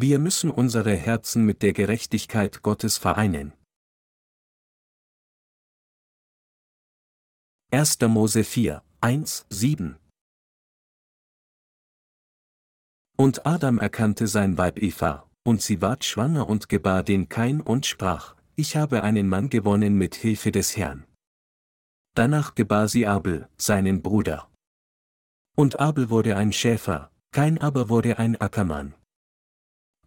Wir müssen unsere Herzen mit der Gerechtigkeit Gottes vereinen. 1. Mose 4, 1, 7 Und Adam erkannte sein Weib Eva, und sie ward schwanger und gebar den Kain und sprach, ich habe einen Mann gewonnen mit Hilfe des Herrn. Danach gebar sie Abel, seinen Bruder. Und Abel wurde ein Schäfer, Kain aber wurde ein Ackermann.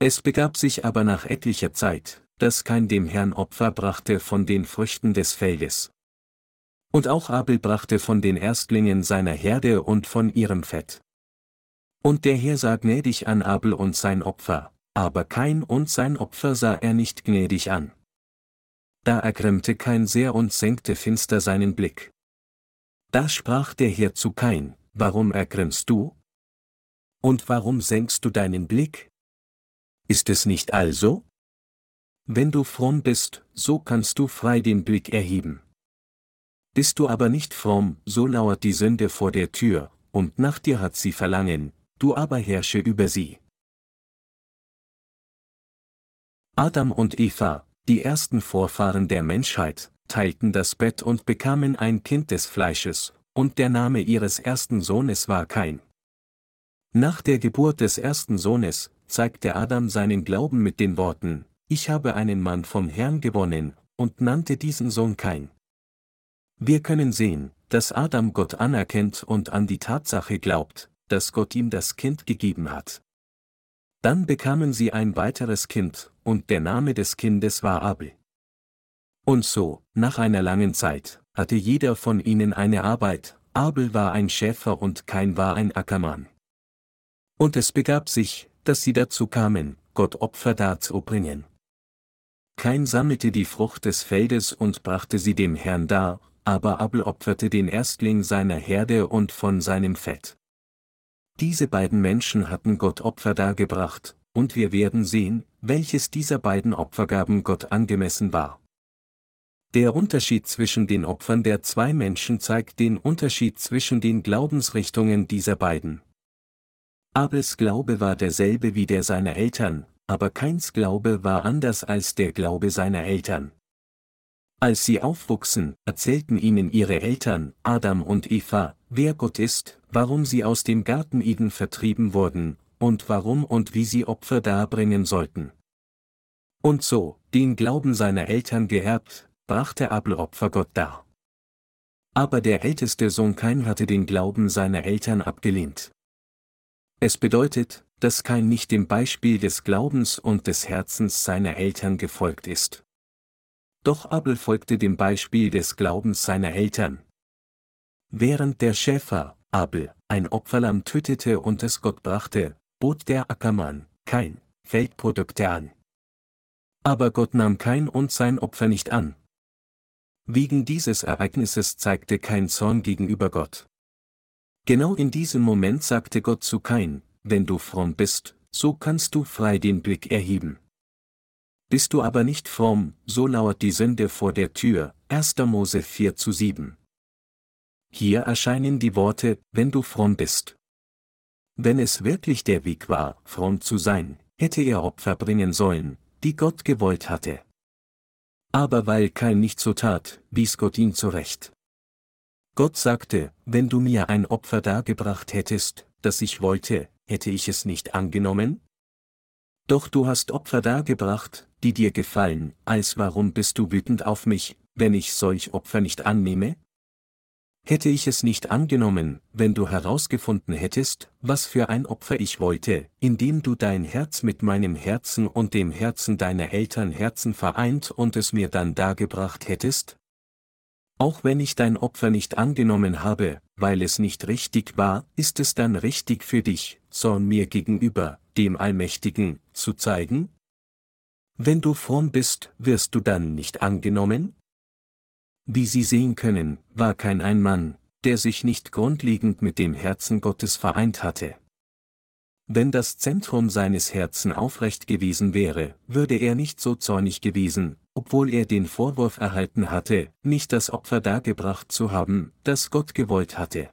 Es begab sich aber nach etlicher Zeit, dass Kain dem Herrn Opfer brachte von den Früchten des Feldes. Und auch Abel brachte von den Erstlingen seiner Herde und von ihrem Fett. Und der Herr sah gnädig an Abel und sein Opfer, aber Kain und sein Opfer sah er nicht gnädig an. Da ergrimmte Kain sehr und senkte finster seinen Blick. Da sprach der Herr zu Kain, warum ergrimmst du? Und warum senkst du deinen Blick? Ist es nicht also? Wenn du fromm bist, so kannst du frei den Blick erheben. Bist du aber nicht fromm, so lauert die Sünde vor der Tür, und nach dir hat sie Verlangen, du aber herrsche über sie. Adam und Eva, die ersten Vorfahren der Menschheit, teilten das Bett und bekamen ein Kind des Fleisches, und der Name ihres ersten Sohnes war Kain. Nach der Geburt des ersten Sohnes, zeigte Adam seinen Glauben mit den Worten, Ich habe einen Mann vom Herrn gewonnen, und nannte diesen Sohn Kain. Wir können sehen, dass Adam Gott anerkennt und an die Tatsache glaubt, dass Gott ihm das Kind gegeben hat. Dann bekamen sie ein weiteres Kind, und der Name des Kindes war Abel. Und so, nach einer langen Zeit, hatte jeder von ihnen eine Arbeit, Abel war ein Schäfer und Kain war ein Ackermann. Und es begab sich, dass sie dazu kamen, Gott Opfer darzubringen. Kain sammelte die Frucht des Feldes und brachte sie dem Herrn dar, aber Abel opferte den Erstling seiner Herde und von seinem Fett. Diese beiden Menschen hatten Gott Opfer dargebracht, und wir werden sehen, welches dieser beiden Opfergaben Gott angemessen war. Der Unterschied zwischen den Opfern der zwei Menschen zeigt den Unterschied zwischen den Glaubensrichtungen dieser beiden. Abels Glaube war derselbe wie der seiner Eltern, aber Keins Glaube war anders als der Glaube seiner Eltern. Als sie aufwuchsen, erzählten ihnen ihre Eltern, Adam und Eva, wer Gott ist, warum sie aus dem Garten Eden vertrieben wurden, und warum und wie sie Opfer darbringen sollten. Und so, den Glauben seiner Eltern geerbt, brachte Abel Opfer Gott dar. Aber der älteste Sohn Kain hatte den Glauben seiner Eltern abgelehnt. Es bedeutet, dass Kain nicht dem Beispiel des Glaubens und des Herzens seiner Eltern gefolgt ist. Doch Abel folgte dem Beispiel des Glaubens seiner Eltern. Während der Schäfer, Abel, ein Opferlamm tötete und es Gott brachte, bot der Ackermann, kein Feldprodukte an. Aber Gott nahm kein und sein Opfer nicht an. Wegen dieses Ereignisses zeigte kein Zorn gegenüber Gott. Genau in diesem Moment sagte Gott zu Kain, wenn du fromm bist, so kannst du frei den Blick erheben. Bist du aber nicht fromm, so lauert die Sünde vor der Tür, 1. Mose 4 zu 7. Hier erscheinen die Worte, wenn du fromm bist. Wenn es wirklich der Weg war, fromm zu sein, hätte er Opfer bringen sollen, die Gott gewollt hatte. Aber weil kein nicht so tat, wies Gott ihn zurecht. Gott sagte, wenn du mir ein Opfer dargebracht hättest, das ich wollte, hätte ich es nicht angenommen? Doch du hast Opfer dargebracht, die dir gefallen, als warum bist du wütend auf mich, wenn ich solch Opfer nicht annehme? Hätte ich es nicht angenommen, wenn du herausgefunden hättest, was für ein Opfer ich wollte, indem du dein Herz mit meinem Herzen und dem Herzen deiner Eltern Herzen vereint und es mir dann dargebracht hättest? Auch wenn ich dein Opfer nicht angenommen habe, weil es nicht richtig war, ist es dann richtig für dich, Zorn mir gegenüber, dem Allmächtigen, zu zeigen? Wenn du fromm bist, wirst du dann nicht angenommen? Wie Sie sehen können, war kein ein Mann, der sich nicht grundlegend mit dem Herzen Gottes vereint hatte. Wenn das Zentrum seines Herzen aufrecht gewesen wäre, würde er nicht so zornig gewesen, obwohl er den Vorwurf erhalten hatte, nicht das Opfer dargebracht zu haben, das Gott gewollt hatte.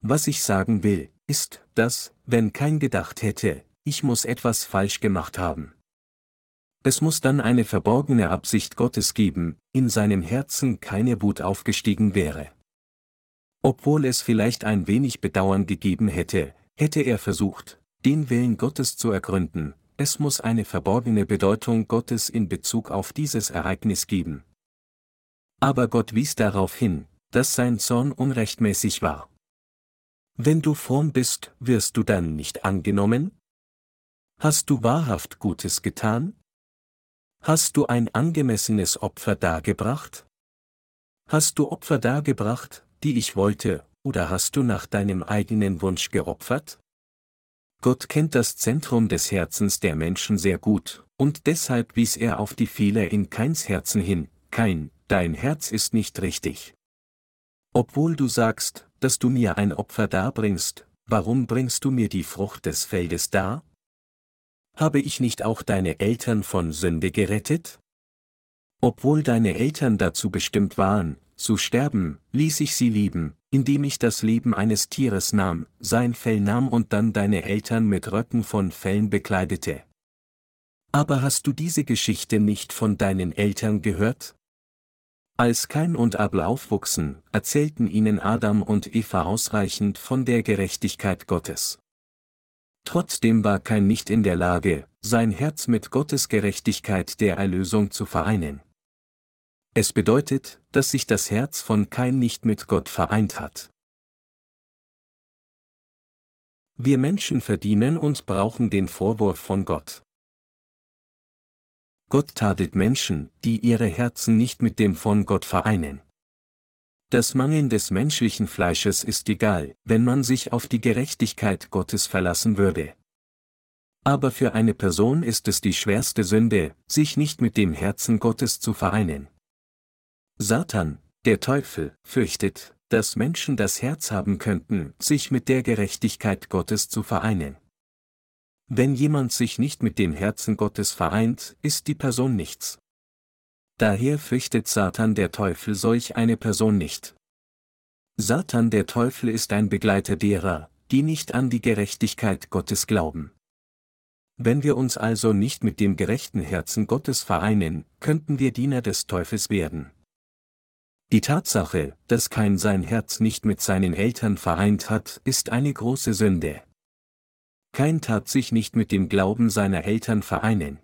Was ich sagen will, ist, dass, wenn kein gedacht hätte, ich muss etwas falsch gemacht haben. Es muss dann eine verborgene Absicht Gottes geben, in seinem Herzen keine Wut aufgestiegen wäre. Obwohl es vielleicht ein wenig Bedauern gegeben hätte, hätte er versucht, den Willen Gottes zu ergründen, es muss eine verborgene Bedeutung Gottes in Bezug auf dieses Ereignis geben. Aber Gott wies darauf hin, dass sein Zorn unrechtmäßig war. Wenn du fromm bist, wirst du dann nicht angenommen? Hast du wahrhaft Gutes getan? Hast du ein angemessenes Opfer dargebracht? Hast du Opfer dargebracht, die ich wollte, oder hast du nach deinem eigenen Wunsch geopfert? Gott kennt das Zentrum des Herzens der Menschen sehr gut, und deshalb wies er auf die Fehler in Keins Herzen hin, kein, dein Herz ist nicht richtig. Obwohl du sagst, dass du mir ein Opfer darbringst, warum bringst du mir die Frucht des Feldes dar? Habe ich nicht auch deine Eltern von Sünde gerettet? Obwohl deine Eltern dazu bestimmt waren, zu sterben, ließ ich sie lieben, indem ich das Leben eines Tieres nahm, sein Fell nahm und dann deine Eltern mit Röcken von Fellen bekleidete. Aber hast du diese Geschichte nicht von deinen Eltern gehört? Als Kain und Abel aufwuchsen, erzählten ihnen Adam und Eva ausreichend von der Gerechtigkeit Gottes. Trotzdem war kein nicht in der Lage, sein Herz mit Gottes Gerechtigkeit der Erlösung zu vereinen. Es bedeutet, dass sich das Herz von Kain nicht mit Gott vereint hat. Wir Menschen verdienen und brauchen den Vorwurf von Gott. Gott tadelt Menschen, die ihre Herzen nicht mit dem von Gott vereinen. Das Mangeln des menschlichen Fleisches ist egal, wenn man sich auf die Gerechtigkeit Gottes verlassen würde. Aber für eine Person ist es die schwerste Sünde, sich nicht mit dem Herzen Gottes zu vereinen. Satan, der Teufel, fürchtet, dass Menschen das Herz haben könnten, sich mit der Gerechtigkeit Gottes zu vereinen. Wenn jemand sich nicht mit dem Herzen Gottes vereint, ist die Person nichts. Daher fürchtet Satan der Teufel solch eine Person nicht. Satan der Teufel ist ein Begleiter derer, die nicht an die Gerechtigkeit Gottes glauben. Wenn wir uns also nicht mit dem gerechten Herzen Gottes vereinen, könnten wir Diener des Teufels werden. Die Tatsache, dass kein sein Herz nicht mit seinen Eltern vereint hat, ist eine große Sünde. Kein tat sich nicht mit dem Glauben seiner Eltern vereinen.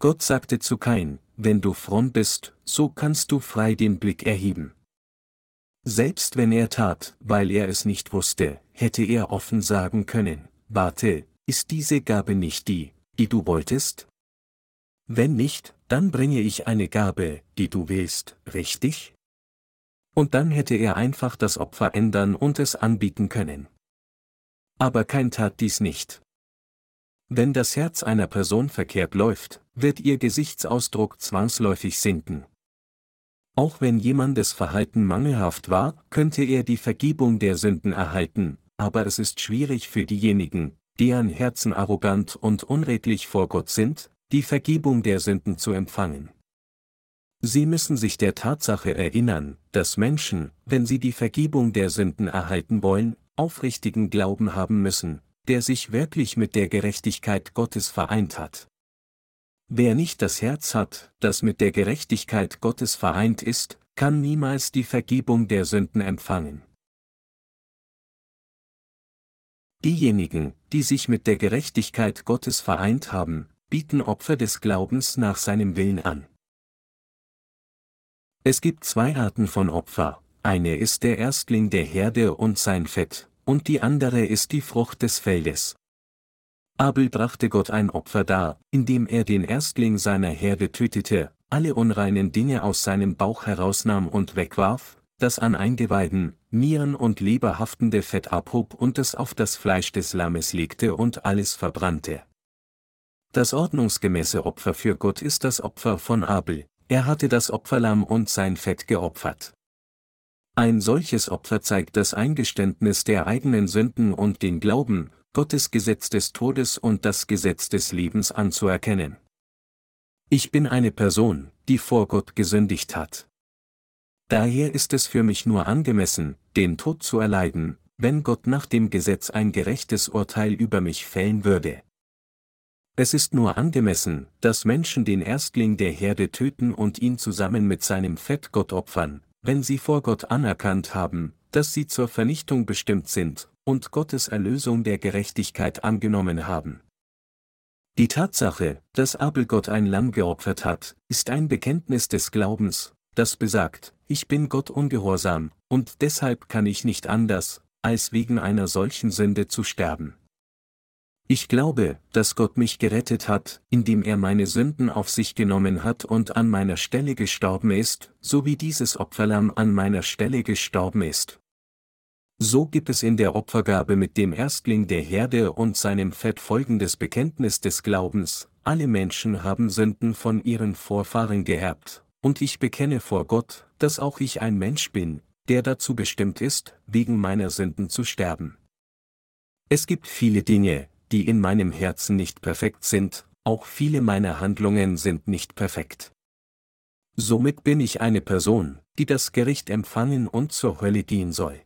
Gott sagte zu Kain, wenn du fromm bist, so kannst du frei den Blick erheben. Selbst wenn er tat, weil er es nicht wusste, hätte er offen sagen können, warte, ist diese Gabe nicht die, die du wolltest? Wenn nicht, dann bringe ich eine Gabe, die du willst, richtig? Und dann hätte er einfach das Opfer ändern und es anbieten können. Aber kein tat dies nicht. Wenn das Herz einer Person verkehrt läuft, wird ihr Gesichtsausdruck zwangsläufig sinken. Auch wenn jemandes Verhalten mangelhaft war, könnte er die Vergebung der Sünden erhalten, aber es ist schwierig für diejenigen, deren Herzen arrogant und unredlich vor Gott sind, die Vergebung der Sünden zu empfangen. Sie müssen sich der Tatsache erinnern, dass Menschen, wenn sie die Vergebung der Sünden erhalten wollen, aufrichtigen Glauben haben müssen, der sich wirklich mit der Gerechtigkeit Gottes vereint hat. Wer nicht das Herz hat, das mit der Gerechtigkeit Gottes vereint ist, kann niemals die Vergebung der Sünden empfangen. Diejenigen, die sich mit der Gerechtigkeit Gottes vereint haben, bieten Opfer des Glaubens nach seinem Willen an. Es gibt zwei Arten von Opfer, eine ist der Erstling der Herde und sein Fett, und die andere ist die Frucht des Feldes. Abel brachte Gott ein Opfer dar, indem er den Erstling seiner Herde tötete, alle unreinen Dinge aus seinem Bauch herausnahm und wegwarf, das an Eingeweiden, Nieren und Leber haftende Fett abhob und es auf das Fleisch des Lammes legte und alles verbrannte. Das ordnungsgemäße Opfer für Gott ist das Opfer von Abel, er hatte das Opferlamm und sein Fett geopfert. Ein solches Opfer zeigt das Eingeständnis der eigenen Sünden und den Glauben, Gottes Gesetz des Todes und das Gesetz des Lebens anzuerkennen. Ich bin eine Person, die vor Gott gesündigt hat. Daher ist es für mich nur angemessen, den Tod zu erleiden, wenn Gott nach dem Gesetz ein gerechtes Urteil über mich fällen würde. Es ist nur angemessen, dass Menschen den Erstling der Herde töten und ihn zusammen mit seinem Fett Gott opfern, wenn sie vor Gott anerkannt haben, dass sie zur Vernichtung bestimmt sind, und Gottes Erlösung der Gerechtigkeit angenommen haben. Die Tatsache, dass Abel Gott ein Lamm geopfert hat, ist ein Bekenntnis des Glaubens, das besagt, ich bin Gott ungehorsam, und deshalb kann ich nicht anders, als wegen einer solchen Sünde zu sterben. Ich glaube, dass Gott mich gerettet hat, indem er meine Sünden auf sich genommen hat und an meiner Stelle gestorben ist, so wie dieses Opferlamm an meiner Stelle gestorben ist. So gibt es in der Opfergabe mit dem Erstling der Herde und seinem Fett folgendes Bekenntnis des Glaubens, alle Menschen haben Sünden von ihren Vorfahren geerbt, und ich bekenne vor Gott, dass auch ich ein Mensch bin, der dazu bestimmt ist, wegen meiner Sünden zu sterben. Es gibt viele Dinge, die in meinem Herzen nicht perfekt sind, auch viele meiner Handlungen sind nicht perfekt. Somit bin ich eine Person, die das Gericht empfangen und zur Hölle gehen soll.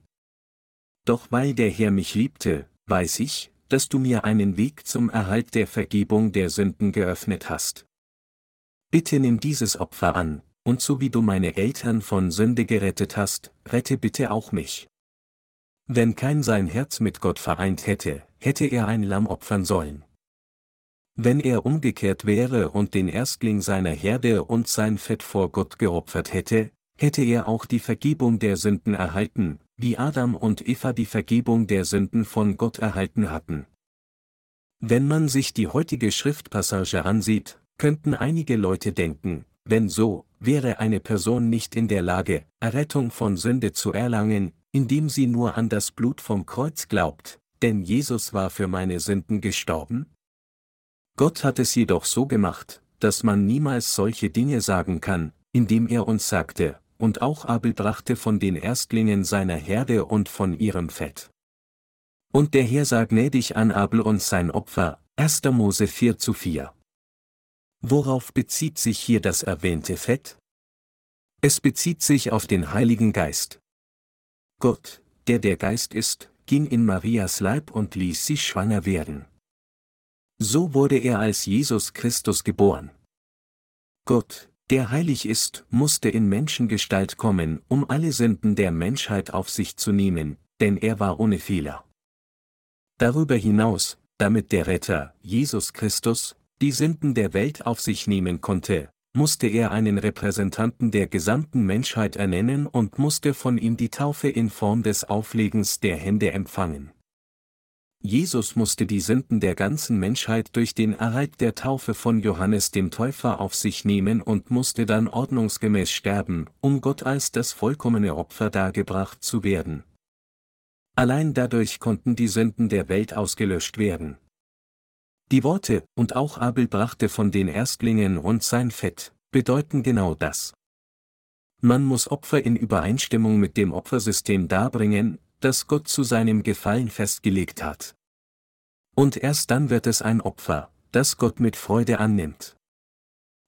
Doch weil der Herr mich liebte, weiß ich, dass du mir einen Weg zum Erhalt der Vergebung der Sünden geöffnet hast. Bitte nimm dieses Opfer an, und so wie du meine Eltern von Sünde gerettet hast, rette bitte auch mich. Wenn kein sein Herz mit Gott vereint hätte, hätte er ein Lamm opfern sollen. Wenn er umgekehrt wäre und den Erstling seiner Herde und sein Fett vor Gott geopfert hätte, hätte er auch die Vergebung der Sünden erhalten, wie Adam und Eva die Vergebung der Sünden von Gott erhalten hatten. Wenn man sich die heutige Schriftpassage ansieht, könnten einige Leute denken, wenn so, wäre eine Person nicht in der Lage, Errettung von Sünde zu erlangen, indem sie nur an das Blut vom Kreuz glaubt, denn Jesus war für meine Sünden gestorben? Gott hat es jedoch so gemacht, dass man niemals solche Dinge sagen kann, indem er uns sagte, und auch Abel brachte von den Erstlingen seiner Herde und von ihrem Fett. Und der Herr sah gnädig an Abel und sein Opfer, 1. Mose 4 zu 4. Worauf bezieht sich hier das erwähnte Fett? Es bezieht sich auf den Heiligen Geist. Gott, der der Geist ist, ging in Marias Leib und ließ sie schwanger werden. So wurde er als Jesus Christus geboren. Gott, der heilig ist, musste in Menschengestalt kommen, um alle Sünden der Menschheit auf sich zu nehmen, denn er war ohne Fehler. Darüber hinaus, damit der Retter, Jesus Christus, die Sünden der Welt auf sich nehmen konnte, musste er einen Repräsentanten der gesamten Menschheit ernennen und musste von ihm die Taufe in Form des Auflegens der Hände empfangen. Jesus musste die Sünden der ganzen Menschheit durch den Erhalt der Taufe von Johannes dem Täufer auf sich nehmen und musste dann ordnungsgemäß sterben, um Gott als das vollkommene Opfer dargebracht zu werden. Allein dadurch konnten die Sünden der Welt ausgelöscht werden. Die Worte, und auch Abel brachte von den Erstlingen und sein Fett, bedeuten genau das. Man muss Opfer in Übereinstimmung mit dem Opfersystem darbringen, das Gott zu seinem Gefallen festgelegt hat. Und erst dann wird es ein Opfer, das Gott mit Freude annimmt.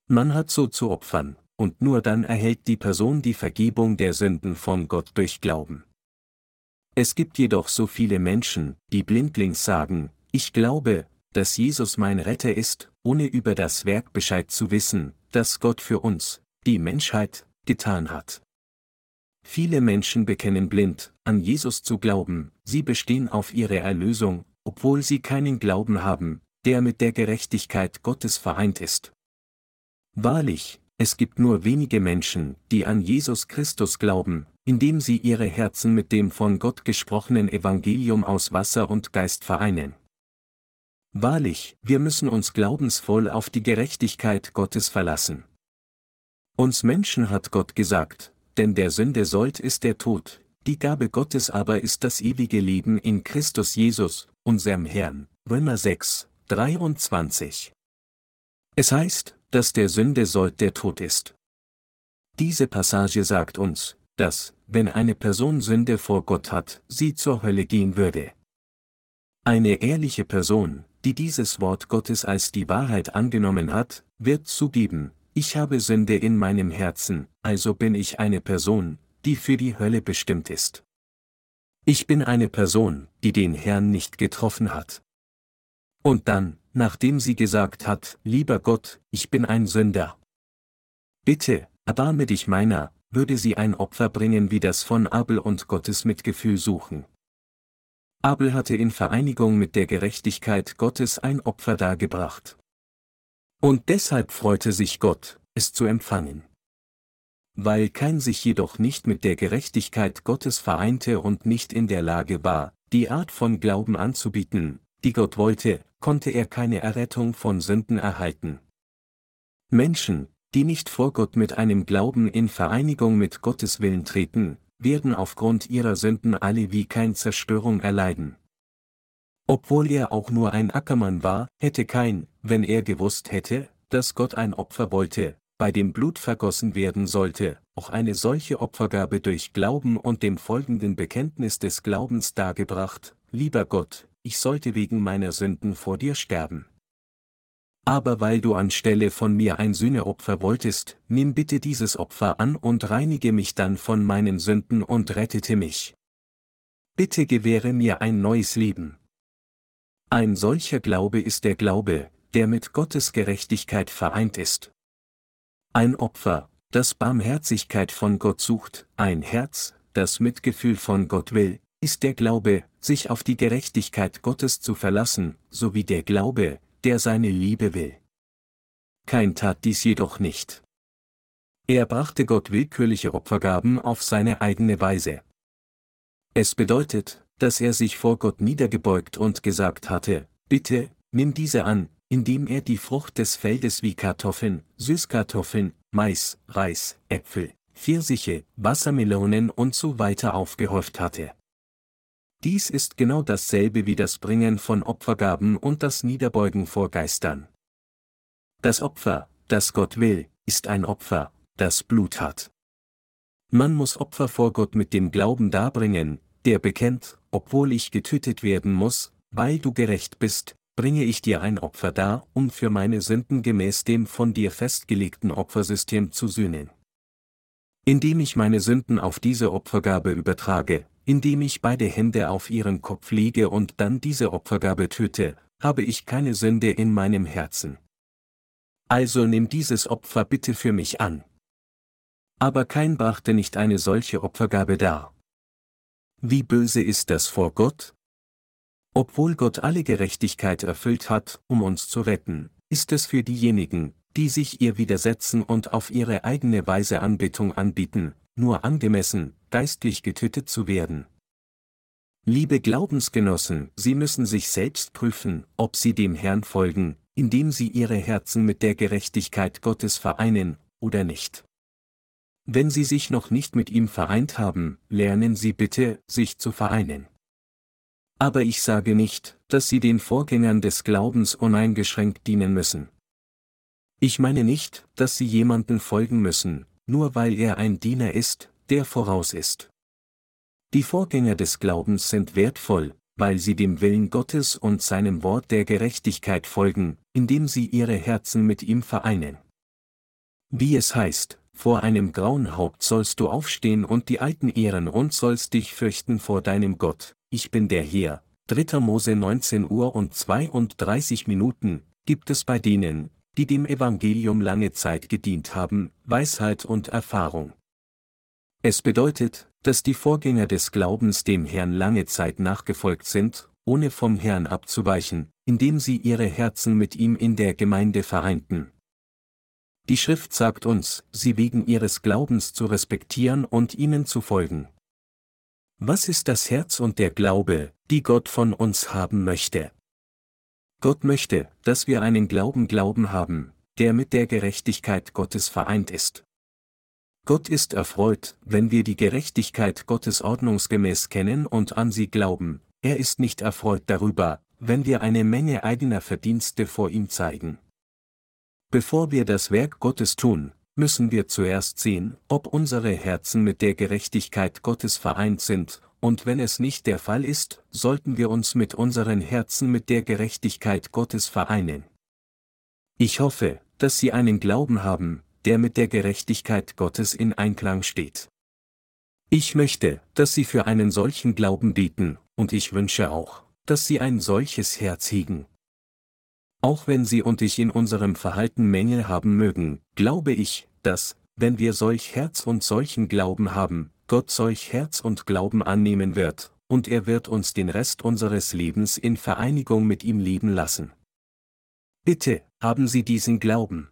Man hat so zu opfern, und nur dann erhält die Person die Vergebung der Sünden von Gott durch Glauben. Es gibt jedoch so viele Menschen, die blindlings sagen, ich glaube, dass Jesus mein Retter ist, ohne über das Werk Bescheid zu wissen, das Gott für uns, die Menschheit, getan hat. Viele Menschen bekennen blind, an Jesus zu glauben, sie bestehen auf ihre Erlösung, obwohl sie keinen Glauben haben, der mit der Gerechtigkeit Gottes vereint ist. Wahrlich, es gibt nur wenige Menschen, die an Jesus Christus glauben, indem sie ihre Herzen mit dem von Gott gesprochenen Evangelium aus Wasser und Geist vereinen. Wahrlich, wir müssen uns glaubensvoll auf die Gerechtigkeit Gottes verlassen. Uns Menschen hat Gott gesagt, denn der Sünde sollt ist der Tod, die Gabe Gottes aber ist das ewige Leben in Christus Jesus, unserem Herrn. Römer 6, 23. Es heißt, dass der Sünde sollt der Tod ist. Diese Passage sagt uns, dass, wenn eine Person Sünde vor Gott hat, sie zur Hölle gehen würde. Eine ehrliche Person, die dieses Wort Gottes als die Wahrheit angenommen hat, wird zugeben, ich habe Sünde in meinem Herzen, also bin ich eine Person, die für die Hölle bestimmt ist. Ich bin eine Person, die den Herrn nicht getroffen hat. Und dann, nachdem sie gesagt hat, lieber Gott, ich bin ein Sünder. Bitte, erbarme dich meiner, würde sie ein Opfer bringen wie das von Abel und Gottes Mitgefühl suchen. Abel hatte in Vereinigung mit der Gerechtigkeit Gottes ein Opfer dargebracht. Und deshalb freute sich Gott, es zu empfangen. Weil Kain sich jedoch nicht mit der Gerechtigkeit Gottes vereinte und nicht in der Lage war, die Art von Glauben anzubieten, die Gott wollte, konnte er keine Errettung von Sünden erhalten. Menschen, die nicht vor Gott mit einem Glauben in Vereinigung mit Gottes Willen treten, werden aufgrund ihrer Sünden alle wie kein Zerstörung erleiden. Obwohl er auch nur ein Ackermann war, hätte kein, wenn er gewusst hätte, dass Gott ein Opfer wollte, bei dem Blut vergossen werden sollte, auch eine solche Opfergabe durch Glauben und dem folgenden Bekenntnis des Glaubens dargebracht, lieber Gott, ich sollte wegen meiner Sünden vor dir sterben. Aber weil du anstelle von mir ein Sühneopfer wolltest, nimm bitte dieses Opfer an und reinige mich dann von meinen Sünden und rettete mich. Bitte gewähre mir ein neues Leben. Ein solcher Glaube ist der Glaube, der mit Gottes Gerechtigkeit vereint ist. Ein Opfer, das Barmherzigkeit von Gott sucht, ein Herz, das Mitgefühl von Gott will, ist der Glaube, sich auf die Gerechtigkeit Gottes zu verlassen, sowie der Glaube, der seine Liebe will. Kein tat dies jedoch nicht. Er brachte Gott willkürliche Opfergaben auf seine eigene Weise. Es bedeutet, dass er sich vor Gott niedergebeugt und gesagt hatte, bitte, nimm diese an, indem er die Frucht des Feldes wie Kartoffeln, Süßkartoffeln, Mais, Reis, Äpfel, Pfirsiche, Wassermelonen und so weiter aufgehäuft hatte. Dies ist genau dasselbe wie das Bringen von Opfergaben und das Niederbeugen vor Geistern. Das Opfer, das Gott will, ist ein Opfer, das Blut hat. Man muss Opfer vor Gott mit dem Glauben darbringen, der bekennt, obwohl ich getötet werden muss, weil du gerecht bist, bringe ich dir ein Opfer dar, um für meine Sünden gemäß dem von dir festgelegten Opfersystem zu sühnen. Indem ich meine Sünden auf diese Opfergabe übertrage, indem ich beide Hände auf ihren Kopf lege und dann diese Opfergabe töte, habe ich keine Sünde in meinem Herzen. Also nimm dieses Opfer bitte für mich an. Aber kein brachte nicht eine solche Opfergabe dar. Wie böse ist das vor Gott? Obwohl Gott alle Gerechtigkeit erfüllt hat, um uns zu retten, ist es für diejenigen, die sich ihr widersetzen und auf ihre eigene Weise Anbetung anbieten, nur angemessen, geistlich getötet zu werden. Liebe Glaubensgenossen, Sie müssen sich selbst prüfen, ob Sie dem Herrn folgen, indem Sie Ihre Herzen mit der Gerechtigkeit Gottes vereinen, oder nicht. Wenn Sie sich noch nicht mit ihm vereint haben, lernen Sie bitte, sich zu vereinen. Aber ich sage nicht, dass sie den Vorgängern des Glaubens uneingeschränkt dienen müssen. Ich meine nicht, dass sie jemanden folgen müssen, nur weil er ein Diener ist, der voraus ist. Die Vorgänger des Glaubens sind wertvoll, weil sie dem Willen Gottes und seinem Wort der Gerechtigkeit folgen, indem sie ihre Herzen mit ihm vereinen. Wie es heißt, vor einem grauen Haupt sollst du aufstehen und die Alten ehren und sollst dich fürchten vor deinem Gott, ich bin der Herr. 3. Mose 19 Uhr und 32 Minuten, gibt es bei denen, die dem Evangelium lange Zeit gedient haben, Weisheit und Erfahrung. Es bedeutet, dass die Vorgänger des Glaubens dem Herrn lange Zeit nachgefolgt sind, ohne vom Herrn abzuweichen, indem sie ihre Herzen mit ihm in der Gemeinde vereinten. Die Schrift sagt uns, sie wegen ihres Glaubens zu respektieren und ihnen zu folgen. Was ist das Herz und der Glaube, die Gott von uns haben möchte? Gott möchte, dass wir einen Glauben Glauben haben, der mit der Gerechtigkeit Gottes vereint ist. Gott ist erfreut, wenn wir die Gerechtigkeit Gottes ordnungsgemäß kennen und an sie glauben, er ist nicht erfreut darüber, wenn wir eine Menge eigener Verdienste vor ihm zeigen. Bevor wir das Werk Gottes tun, müssen wir zuerst sehen, ob unsere Herzen mit der Gerechtigkeit Gottes vereint sind, und wenn es nicht der Fall ist, sollten wir uns mit unseren Herzen mit der Gerechtigkeit Gottes vereinen. Ich hoffe, dass Sie einen Glauben haben, der mit der Gerechtigkeit Gottes in Einklang steht. Ich möchte, dass Sie für einen solchen Glauben beten, und ich wünsche auch, dass Sie ein solches Herz hegen. Auch wenn Sie und ich in unserem Verhalten Mängel haben mögen, glaube ich, dass, wenn wir solch Herz und solchen Glauben haben, Gott solch Herz und Glauben annehmen wird, und er wird uns den Rest unseres Lebens in Vereinigung mit ihm leben lassen. Bitte, haben Sie diesen Glauben.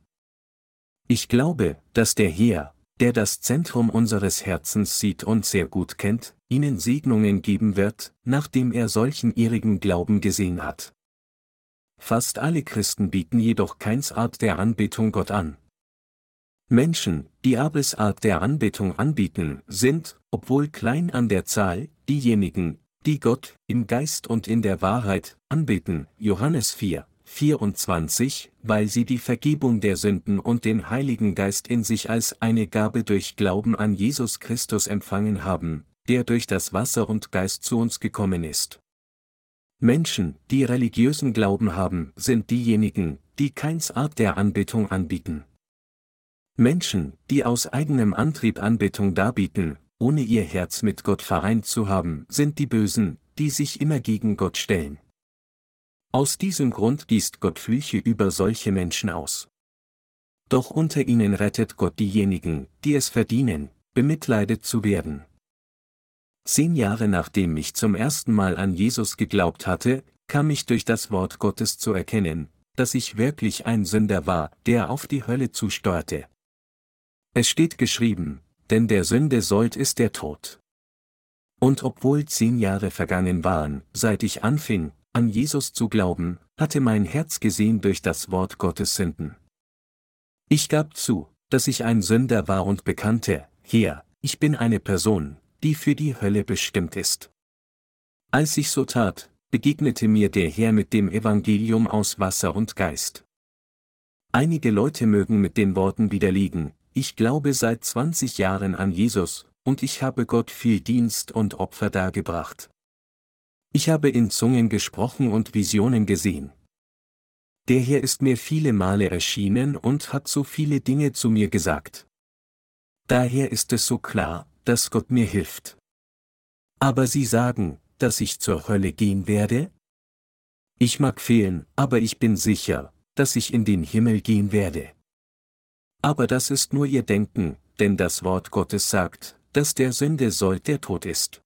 Ich glaube, dass der Herr, der das Zentrum unseres Herzens sieht und sehr gut kennt, Ihnen Segnungen geben wird, nachdem er solchen ihrigen Glauben gesehen hat. Fast alle Christen bieten jedoch keins Art der Anbetung Gott an. Menschen, die Abels Art der Anbetung anbieten, sind, obwohl klein an der Zahl, diejenigen, die Gott, im Geist und in der Wahrheit, anbeten. Johannes 4, 24, weil sie die Vergebung der Sünden und den Heiligen Geist in sich als eine Gabe durch Glauben an Jesus Christus empfangen haben, der durch das Wasser und Geist zu uns gekommen ist. Menschen, die religiösen Glauben haben, sind diejenigen, die keins Art der Anbetung anbieten. Menschen, die aus eigenem Antrieb Anbetung darbieten, ohne ihr Herz mit Gott vereint zu haben, sind die Bösen, die sich immer gegen Gott stellen. Aus diesem Grund gießt Gott Flüche über solche Menschen aus. Doch unter ihnen rettet Gott diejenigen, die es verdienen, bemitleidet zu werden. Zehn Jahre nachdem ich zum ersten Mal an Jesus geglaubt hatte, kam ich durch das Wort Gottes zu erkennen, dass ich wirklich ein Sünder war, der auf die Hölle zusteuerte. Es steht geschrieben, denn der Sünde sollt ist der Tod. Und obwohl zehn Jahre vergangen waren, seit ich anfing, an Jesus zu glauben, hatte mein Herz gesehen durch das Wort Gottes Sünden. Ich gab zu, dass ich ein Sünder war und bekannte, hier, ich bin eine Person, die für die Hölle bestimmt ist. Als ich so tat, begegnete mir der Herr mit dem Evangelium aus Wasser und Geist. Einige Leute mögen mit den Worten widerliegen, ich glaube seit 20 Jahren an Jesus, und ich habe Gott viel Dienst und Opfer dargebracht. Ich habe in Zungen gesprochen und Visionen gesehen. Der Herr ist mir viele Male erschienen und hat so viele Dinge zu mir gesagt. Daher ist es so klar, dass Gott mir hilft. Aber Sie sagen, dass ich zur Hölle gehen werde? Ich mag fehlen, aber ich bin sicher, dass ich in den Himmel gehen werde. Aber das ist nur ihr Denken, denn das Wort Gottes sagt, dass der Sünde Sold der Tod ist.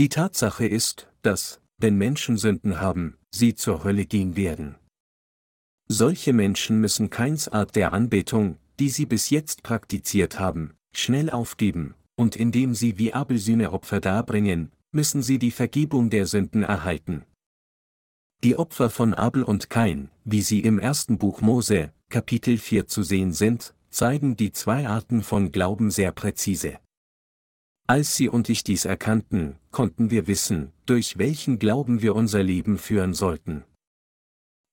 Die Tatsache ist, dass, wenn Menschen Sünden haben, sie zur Hölle gehen werden. Solche Menschen müssen keins Art der Anbetung, die sie bis jetzt praktiziert haben, schnell aufgeben, und indem sie wie Abel Sühneopfer darbringen, müssen sie die Vergebung der Sünden erhalten. Die Opfer von Abel und Kain, wie sie im ersten Buch Mose, Kapitel 4 zu sehen sind, zeigen die zwei Arten von Glauben sehr präzise. Als sie und ich dies erkannten, konnten wir wissen, durch welchen Glauben wir unser Leben führen sollten.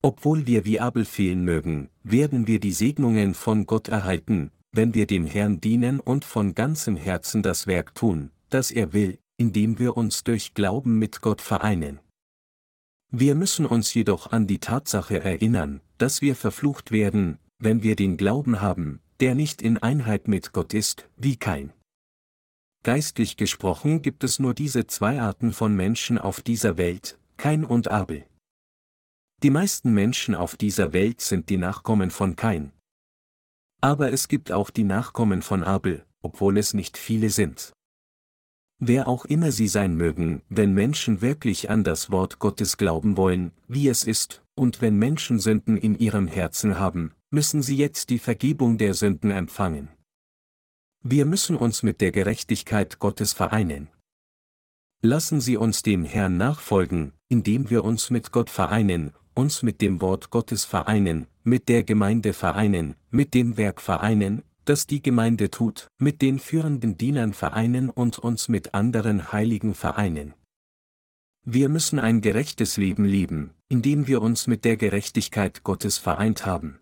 Obwohl wir wie Abel fehlen mögen, werden wir die Segnungen von Gott erhalten, wenn wir dem Herrn dienen und von ganzem Herzen das Werk tun, das er will, indem wir uns durch Glauben mit Gott vereinen. Wir müssen uns jedoch an die Tatsache erinnern, dass wir verflucht werden, wenn wir den Glauben haben, der nicht in Einheit mit Gott ist, wie kein. Geistlich gesprochen gibt es nur diese zwei Arten von Menschen auf dieser Welt, Kain und Abel. Die meisten Menschen auf dieser Welt sind die Nachkommen von Kain. Aber es gibt auch die Nachkommen von Abel, obwohl es nicht viele sind. Wer auch immer sie sein mögen, wenn Menschen wirklich an das Wort Gottes glauben wollen, wie es ist, und wenn Menschen Sünden in ihrem Herzen haben, müssen sie jetzt die Vergebung der Sünden empfangen. Wir müssen uns mit der Gerechtigkeit Gottes vereinen. Lassen Sie uns dem Herrn nachfolgen, indem wir uns mit Gott vereinen, uns mit dem Wort Gottes vereinen, mit der Gemeinde vereinen, mit dem Werk vereinen, das die Gemeinde tut, mit den führenden Dienern vereinen und uns mit anderen Heiligen vereinen. Wir müssen ein gerechtes Leben leben, indem wir uns mit der Gerechtigkeit Gottes vereint haben.